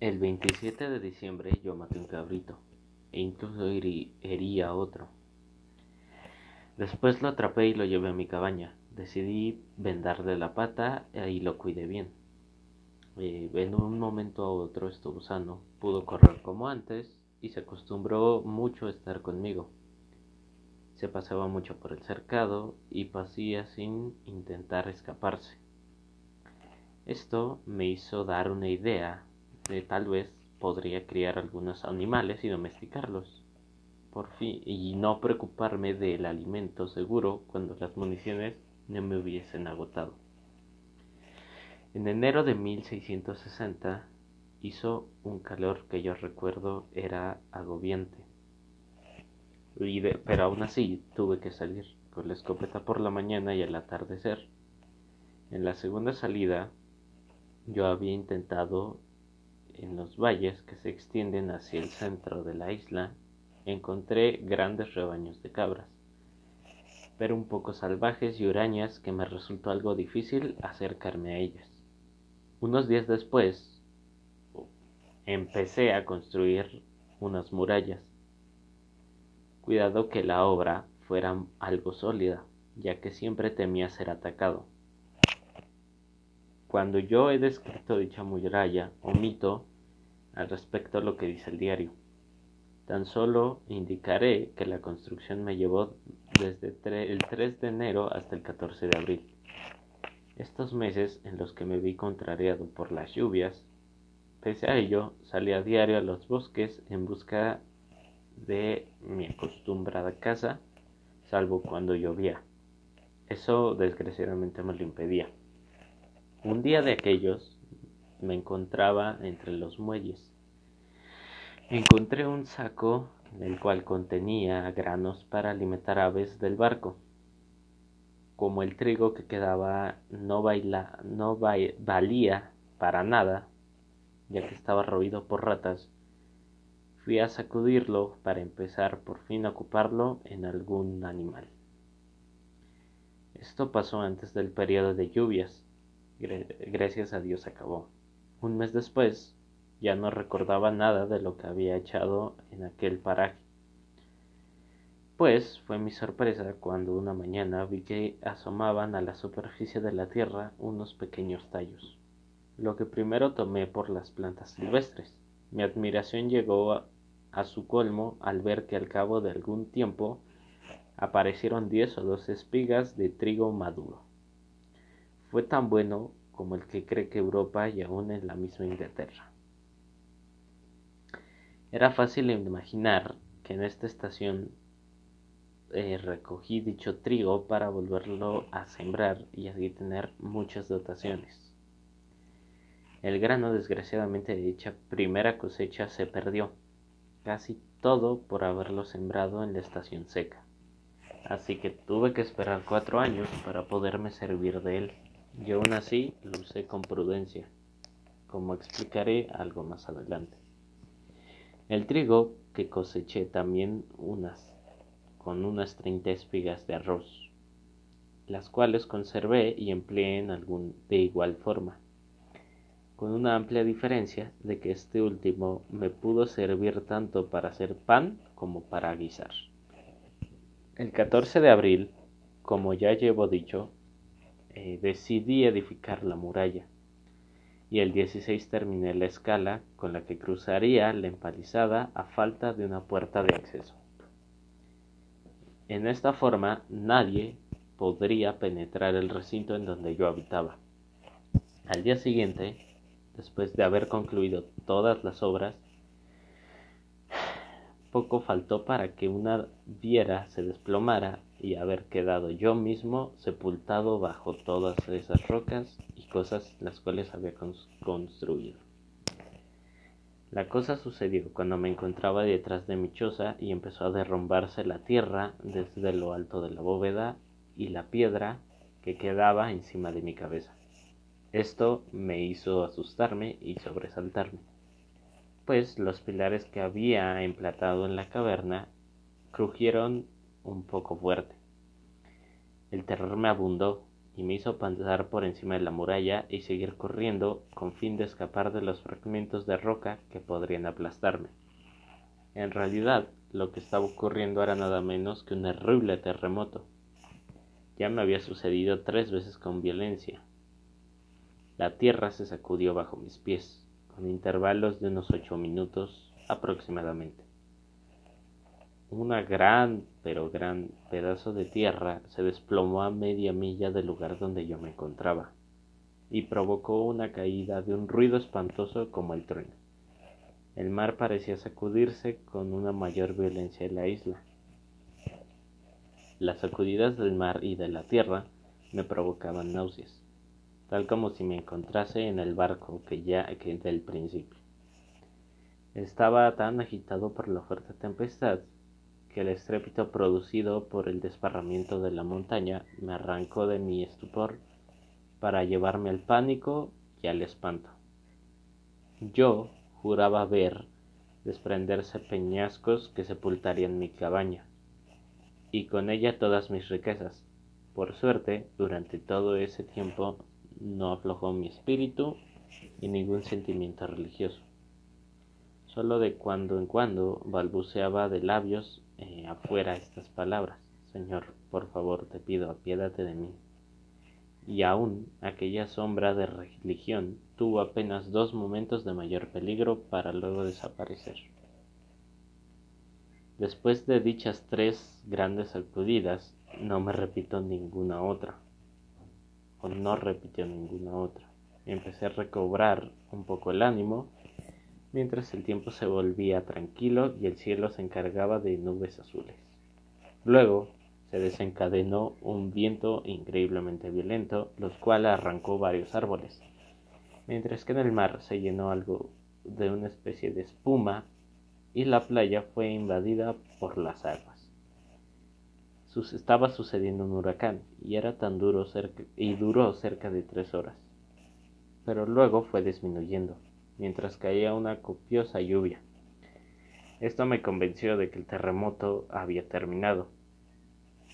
El 27 de diciembre yo maté un cabrito e incluso herí a otro. Después lo atrapé y lo llevé a mi cabaña. Decidí vendarle la pata y lo cuidé bien. Eh, en un momento a otro estuvo sano, pudo correr como antes y se acostumbró mucho a estar conmigo. Se paseaba mucho por el cercado y pasía sin intentar escaparse. Esto me hizo dar una idea de tal vez podría criar algunos animales y domesticarlos. Por fin, y no preocuparme del alimento seguro cuando las municiones no me hubiesen agotado. En enero de 1660 hizo un calor que yo recuerdo era agobiante. pero aún así tuve que salir con la escopeta por la mañana y al atardecer. En la segunda salida yo había intentado en los valles que se extienden hacia el centro de la isla encontré grandes rebaños de cabras, pero un poco salvajes y hurañas que me resultó algo difícil acercarme a ellas. Unos días después empecé a construir unas murallas. Cuidado que la obra fuera algo sólida, ya que siempre temía ser atacado. Cuando yo he descrito dicha muralla, omito al respecto lo que dice el diario. Tan solo indicaré que la construcción me llevó desde el 3 de enero hasta el 14 de abril. Estos meses en los que me vi contrariado por las lluvias, pese a ello, salí a diario a los bosques en busca de mi acostumbrada casa, salvo cuando llovía. Eso desgraciadamente me lo impedía. Un día de aquellos me encontraba entre los muelles. Encontré un saco el cual contenía granos para alimentar aves del barco como el trigo que quedaba no, baila, no valía para nada, ya que estaba roído por ratas, fui a sacudirlo para empezar por fin a ocuparlo en algún animal. Esto pasó antes del periodo de lluvias. Gracias a Dios acabó. Un mes después, ya no recordaba nada de lo que había echado en aquel paraje. Pues fue mi sorpresa cuando una mañana vi que asomaban a la superficie de la tierra unos pequeños tallos, lo que primero tomé por las plantas silvestres. Mi admiración llegó a, a su colmo al ver que al cabo de algún tiempo aparecieron diez o doce espigas de trigo maduro. Fue tan bueno como el que cree que Europa y aún en la misma Inglaterra. Era fácil imaginar que en esta estación eh, recogí dicho trigo para volverlo a sembrar y así tener muchas dotaciones. El grano, desgraciadamente, de dicha primera cosecha se perdió, casi todo por haberlo sembrado en la estación seca. Así que tuve que esperar cuatro años para poderme servir de él, y aún así lo usé con prudencia, como explicaré algo más adelante. El trigo que coseché también unas con unas 30 espigas de arroz, las cuales conservé y empleé en algún de igual forma, con una amplia diferencia de que este último me pudo servir tanto para hacer pan como para guisar. El 14 de abril, como ya llevo dicho, eh, decidí edificar la muralla y el 16 terminé la escala con la que cruzaría la empalizada a falta de una puerta de acceso. En esta forma nadie podría penetrar el recinto en donde yo habitaba. Al día siguiente, después de haber concluido todas las obras, poco faltó para que una viera se desplomara y haber quedado yo mismo sepultado bajo todas esas rocas y cosas las cuales había construido. La cosa sucedió cuando me encontraba detrás de mi choza y empezó a derrumbarse la tierra desde lo alto de la bóveda y la piedra que quedaba encima de mi cabeza. Esto me hizo asustarme y sobresaltarme, pues los pilares que había emplatado en la caverna crujieron un poco fuerte. El terror me abundó y me hizo pasar por encima de la muralla y seguir corriendo con fin de escapar de los fragmentos de roca que podrían aplastarme. En realidad, lo que estaba ocurriendo era nada menos que un horrible terremoto. Ya me había sucedido tres veces con violencia. La tierra se sacudió bajo mis pies, con intervalos de unos ocho minutos aproximadamente. Una gran, pero gran pedazo de tierra se desplomó a media milla del lugar donde yo me encontraba, y provocó una caída de un ruido espantoso como el trueno. El mar parecía sacudirse con una mayor violencia en la isla. Las sacudidas del mar y de la tierra me provocaban náuseas, tal como si me encontrase en el barco que ya que del principio. Estaba tan agitado por la fuerte tempestad que el estrépito producido por el desparramiento de la montaña me arrancó de mi estupor para llevarme al pánico y al espanto. Yo juraba ver desprenderse peñascos que sepultarían mi cabaña, y con ella todas mis riquezas. Por suerte, durante todo ese tiempo no aflojó mi espíritu y ningún sentimiento religioso. Solo de cuando en cuando balbuceaba de labios eh, afuera estas palabras. Señor, por favor, te pido, apiádate de mí y aún aquella sombra de religión tuvo apenas dos momentos de mayor peligro para luego desaparecer. Después de dichas tres grandes sacudidas, no me repito ninguna otra, o no repitió ninguna otra. Empecé a recobrar un poco el ánimo, mientras el tiempo se volvía tranquilo y el cielo se encargaba de nubes azules. Luego, se desencadenó un viento increíblemente violento, los cual arrancó varios árboles, mientras que en el mar se llenó algo de una especie de espuma y la playa fue invadida por las aguas. estaba sucediendo un huracán y era tan duro y duró cerca de tres horas, pero luego fue disminuyendo, mientras caía una copiosa lluvia. Esto me convenció de que el terremoto había terminado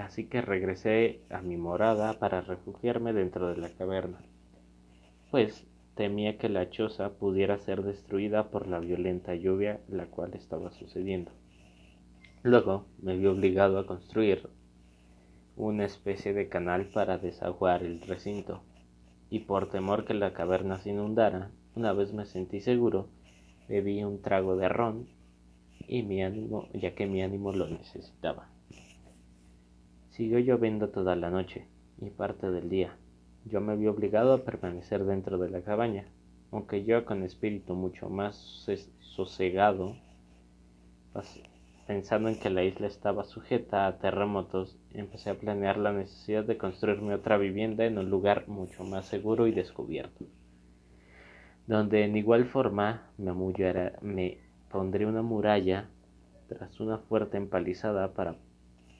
así que regresé a mi morada para refugiarme dentro de la caverna, pues temía que la choza pudiera ser destruida por la violenta lluvia la cual estaba sucediendo. Luego me vi obligado a construir una especie de canal para desaguar el recinto, y por temor que la caverna se inundara, una vez me sentí seguro, bebí un trago de ron y mi ánimo, ya que mi ánimo lo necesitaba. Siguió lloviendo toda la noche y parte del día. Yo me vi obligado a permanecer dentro de la cabaña, aunque yo con espíritu mucho más sosegado, pensando en que la isla estaba sujeta a terremotos, empecé a planear la necesidad de construirme otra vivienda en un lugar mucho más seguro y descubierto, donde en igual forma me, pondré una muralla tras una fuerte empalizada para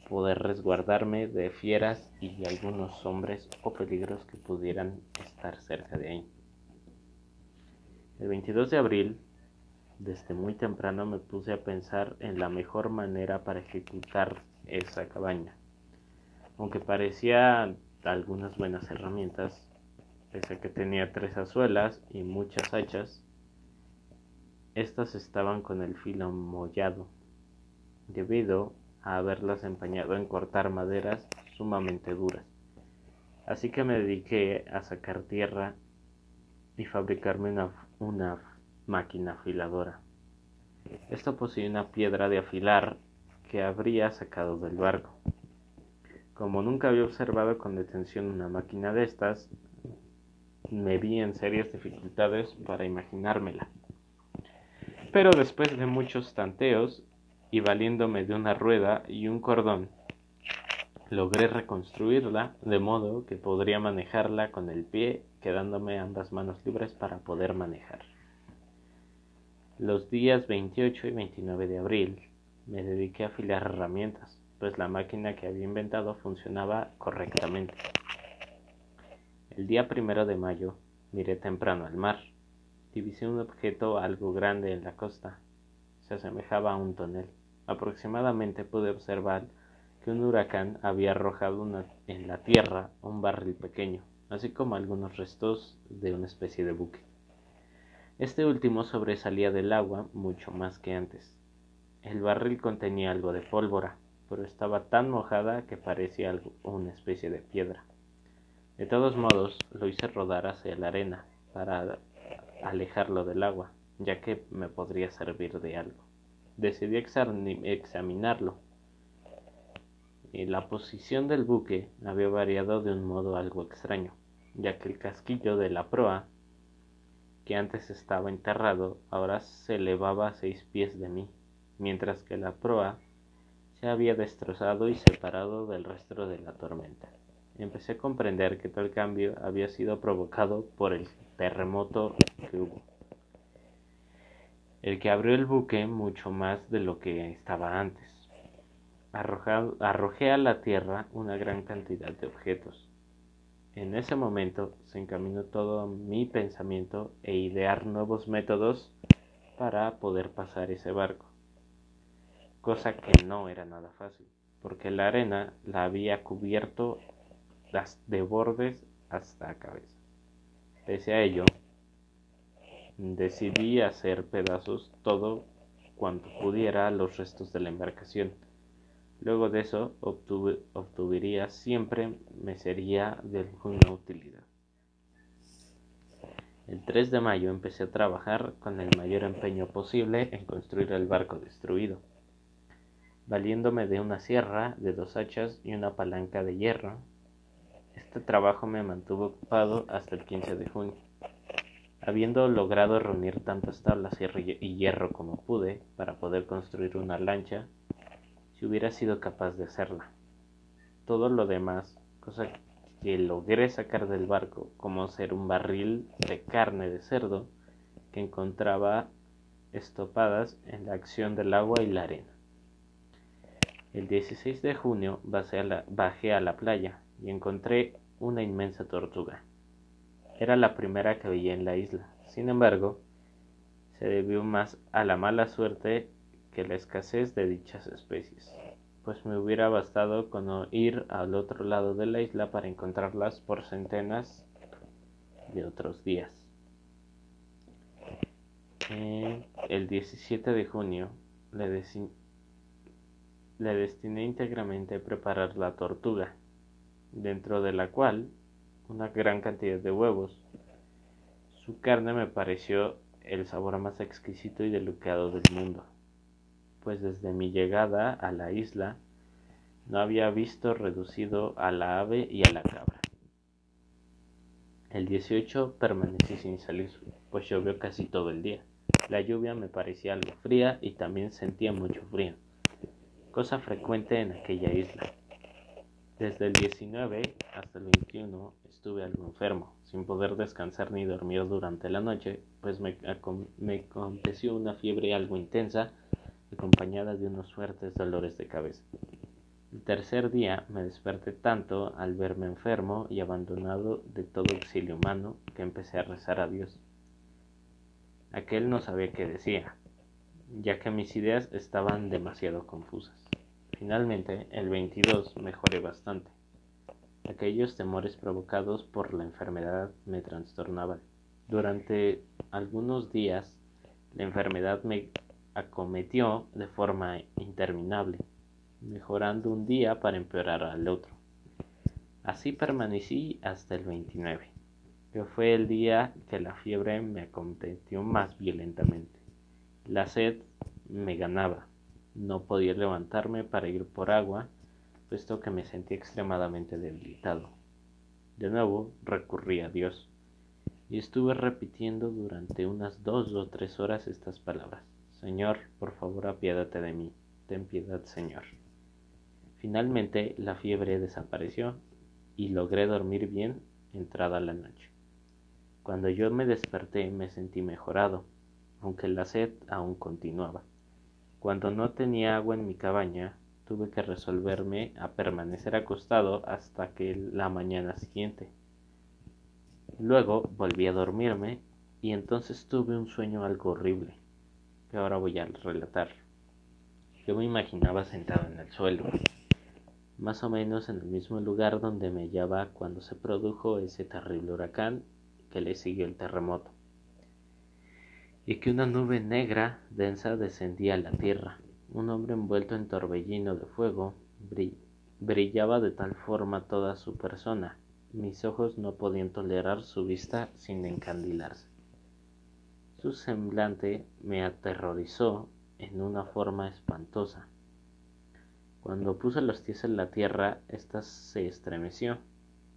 poder resguardarme de fieras y algunos hombres o peligros que pudieran estar cerca de ahí. El 22 de abril, desde muy temprano me puse a pensar en la mejor manera para ejecutar esa cabaña. Aunque parecía algunas buenas herramientas, pese a que tenía tres azuelas y muchas hachas, estas estaban con el filo mollado, debido haberlas empañado en cortar maderas sumamente duras. Así que me dediqué a sacar tierra y fabricarme una, una máquina afiladora. Esto poseía una piedra de afilar que habría sacado del barco. Como nunca había observado con detención una máquina de estas, me vi en serias dificultades para imaginármela. Pero después de muchos tanteos y valiéndome de una rueda y un cordón, logré reconstruirla de modo que podría manejarla con el pie, quedándome ambas manos libres para poder manejar. Los días 28 y 29 de abril me dediqué a afilar herramientas, pues la máquina que había inventado funcionaba correctamente. El día primero de mayo miré temprano al mar. Divisé un objeto algo grande en la costa. Se asemejaba a un tonel. Aproximadamente pude observar que un huracán había arrojado en la tierra un barril pequeño, así como algunos restos de una especie de buque. Este último sobresalía del agua mucho más que antes. El barril contenía algo de pólvora, pero estaba tan mojada que parecía una especie de piedra. De todos modos, lo hice rodar hacia la arena para alejarlo del agua, ya que me podría servir de algo. Decidí examinarlo. Y la posición del buque había variado de un modo algo extraño, ya que el casquillo de la proa, que antes estaba enterrado, ahora se elevaba a seis pies de mí, mientras que la proa se había destrozado y separado del resto de la tormenta empecé a comprender que tal cambio había sido provocado por el terremoto que hubo, el que abrió el buque mucho más de lo que estaba antes. arrojé a la tierra una gran cantidad de objetos. En ese momento se encaminó todo mi pensamiento e idear nuevos métodos para poder pasar ese barco, cosa que no era nada fácil, porque la arena la había cubierto de bordes hasta cabeza. Pese a ello, decidí hacer pedazos todo cuanto pudiera los restos de la embarcación. Luego de eso obtuviría siempre me sería de alguna utilidad. El 3 de mayo empecé a trabajar con el mayor empeño posible en construir el barco destruido, valiéndome de una sierra, de dos hachas y una palanca de hierro este trabajo me mantuvo ocupado hasta el 15 de junio. Habiendo logrado reunir tantas tablas y hierro como pude para poder construir una lancha, si hubiera sido capaz de hacerla. Todo lo demás, cosa que logré sacar del barco, como ser un barril de carne de cerdo que encontraba estopadas en la acción del agua y la arena. El 16 de junio bajé a la playa y encontré una inmensa tortuga. Era la primera que veía en la isla. Sin embargo, se debió más a la mala suerte que la escasez de dichas especies, pues me hubiera bastado con ir al otro lado de la isla para encontrarlas por centenas de otros días. el 17 de junio le, le destiné íntegramente a preparar la tortuga dentro de la cual una gran cantidad de huevos. Su carne me pareció el sabor más exquisito y delicado del mundo, pues desde mi llegada a la isla no había visto reducido a la ave y a la cabra. El 18 permanecí sin salir, pues llovió casi todo el día. La lluvia me parecía algo fría y también sentía mucho frío, cosa frecuente en aquella isla. Desde el 19 hasta el 21 estuve algo enfermo, sin poder descansar ni dormir durante la noche, pues me, aconteció una fiebre algo intensa, acompañada de unos fuertes dolores de cabeza. El tercer día me desperté tanto al verme enfermo y abandonado de todo auxilio humano que empecé a rezar a Dios. Aquel no sabía qué decía, ya que mis ideas estaban demasiado confusas. Finalmente, el 22 mejoré bastante. Aquellos temores provocados por la enfermedad me trastornaban. Durante algunos días, la enfermedad me acometió de forma interminable, mejorando un día para empeorar al otro. Así permanecí hasta el 29, que fue el día que la fiebre me acometió más violentamente. La sed me ganaba no podía levantarme para ir por agua, puesto que me sentía extremadamente debilitado. De nuevo recurrí a Dios y estuve repitiendo durante unas dos o tres horas estas palabras. Señor, por favor apiádate de mí. Ten piedad, Señor. Finalmente la fiebre desapareció y logré dormir bien entrada la noche. Cuando yo me desperté me sentí mejorado, aunque la sed aún continuaba. Cuando no tenía agua en mi cabaña, tuve que resolverme a permanecer acostado hasta que la mañana siguiente. Luego volví a dormirme y entonces tuve un sueño algo horrible, que ahora voy a relatar. Yo me imaginaba sentado en el suelo, más o menos en el mismo lugar donde me hallaba cuando se produjo ese terrible huracán que le siguió el terremoto, y que una nube negra densa descendía a la tierra. Un hombre envuelto en torbellino de fuego brillaba de tal forma toda su persona, mis ojos no podían tolerar su vista sin encandilarse. Su semblante me aterrorizó en una forma espantosa. Cuando puso los pies en la tierra, ésta se estremeció,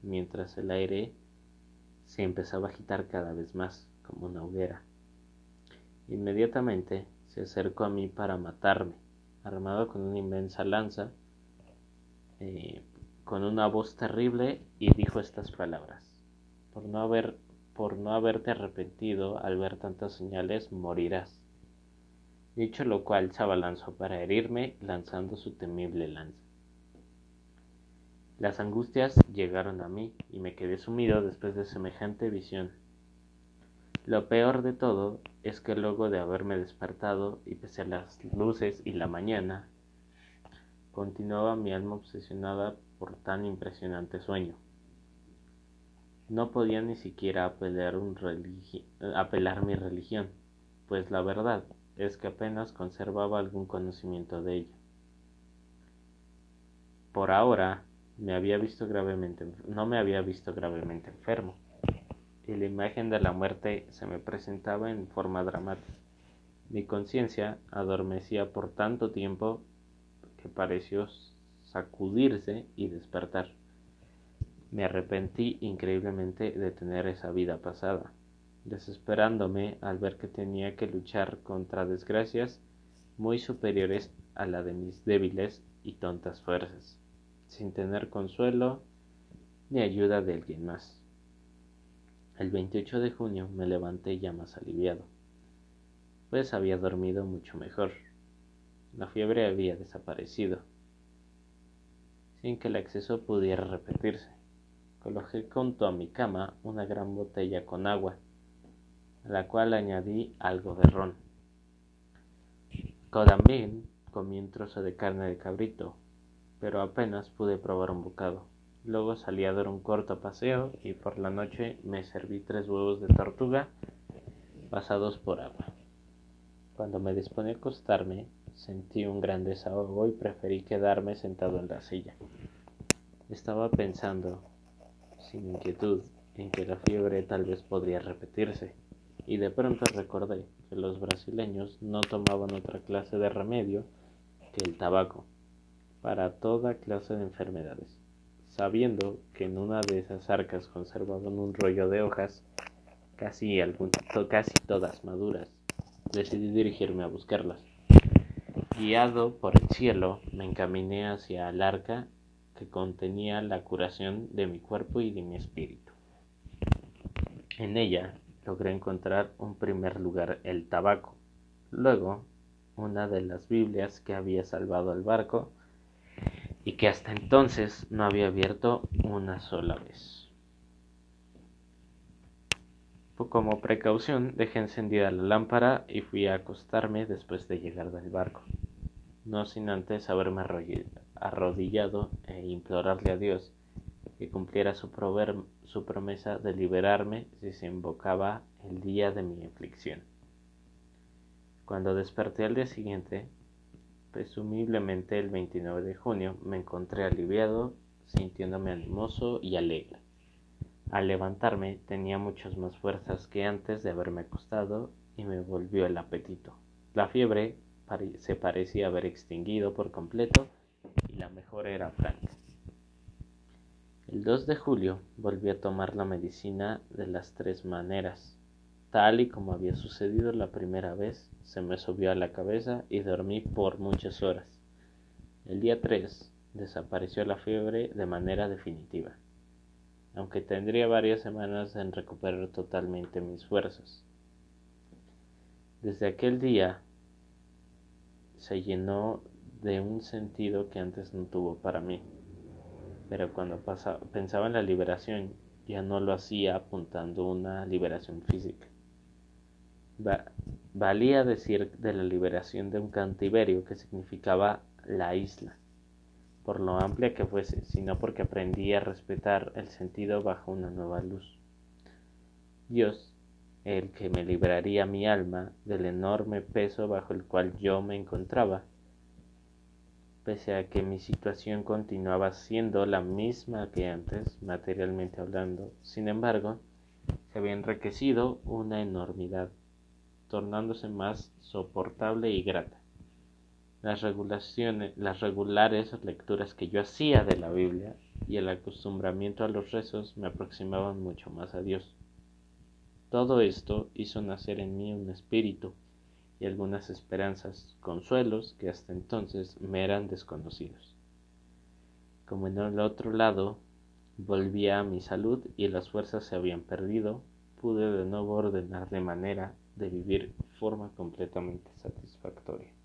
mientras el aire se empezaba a agitar cada vez más, como una hoguera. Inmediatamente se acercó a mí para matarme, armado con una inmensa lanza, eh, con una voz terrible, y dijo estas palabras: Por no haber, por no haberte arrepentido al ver tantas señales, morirás. Dicho lo cual, se abalanzó para herirme, lanzando su temible lanza. Las angustias llegaron a mí y me quedé sumido después de semejante visión. Lo peor de todo es que luego de haberme despertado y pese a las luces y la mañana, continuaba mi alma obsesionada por tan impresionante sueño. No podía ni siquiera apelar, apelar mi religión, pues la verdad es que apenas conservaba algún conocimiento de ella. Por ahora me había visto gravemente, no me había visto gravemente enfermo, la imagen de la muerte se me presentaba en forma dramática. Mi conciencia adormecía por tanto tiempo que pareció sacudirse y despertar. Me arrepentí increíblemente de tener esa vida pasada desesperándome al ver que tenía que luchar contra desgracias muy superiores a la de mis débiles y tontas fuerzas, sin tener consuelo ni ayuda de alguien más. El 28 de junio me levanté ya más aliviado, pues había dormido mucho mejor. La fiebre había desaparecido, sin que el exceso pudiera repetirse. Coloqué junto a mi cama una gran botella con agua a la cual añadí algo de ron. También comí un trozo de carne de cabrito, pero apenas pude probar un bocado. Luego salí a dar un corto paseo y por la noche me serví tres huevos de tortuga pasados por agua. Cuando me disponía a acostarme, sentí un gran desahogo y preferí quedarme sentado en la silla. Estaba pensando, sin inquietud, en que la fiebre tal vez podría repetirse y de pronto recordé que los brasileños no tomaban otra clase de remedio que el tabaco para toda clase de enfermedades. Sabiendo que en una de esas arcas conservaban un rollo de hojas, casi, casi todas maduras, decidí dirigirme a buscarlas. Guiado por el cielo, me encaminé hacia el arca que contenía la curación de mi cuerpo y de mi espíritu. En ella logré encontrar un primer lugar el tabaco, luego una de las Biblias que había salvado al barco y que hasta entonces no había abierto una sola vez. Como precaución dejé encendida la lámpara y fui a acostarme después de llegar del barco, no sin antes haberme arrodillado e implorarle a Dios que cumpliera su, promesa de liberarme si se invocaba el día de mi aflicción. Cuando desperté al día siguiente, presumiblemente el 29 de junio, me encontré aliviado, sintiéndome animoso y alegre. Al levantarme tenía muchas más fuerzas que antes de haberme acostado y me volvió el apetito. La fiebre se parecía haber extinguido por completo y la mejor era franca. El 2 de julio volví a tomar la medicina de las tres maneras. Tal y como había sucedido la primera vez, se me subió a la cabeza y dormí por muchas horas. El día 3 desapareció la fiebre de manera definitiva, aunque tendría varias semanas en recuperar totalmente mis fuerzas. Desde aquel día se llenó de un sentido que antes no tuvo para mí pero cuando pensaba en la liberación ya no lo hacía apuntando una liberación física. Valía decir de la liberación de un cantiverio que significaba la isla, por lo amplia que fuese, sino porque aprendí a respetar el sentido bajo una nueva luz. Dios, el que me libraría mi alma del enorme peso bajo el cual yo me encontraba, pese a que mi situación continuaba siendo la misma que antes, materialmente hablando, sin embargo, se había enriquecido una enormidad, tornándose más soportable y grata las regulaciones, las regulares lecturas que yo hacía de la Biblia y el acostumbramiento a los rezos me aproximaban mucho más a Dios. Todo esto hizo nacer en mí un espíritu y algunas esperanzas, consuelos que hasta entonces me eran desconocidos. Como en el otro lado volvía a mi salud y las fuerzas se habían perdido, pude de nuevo ordenar de manera de vivir forma completamente satisfactoria.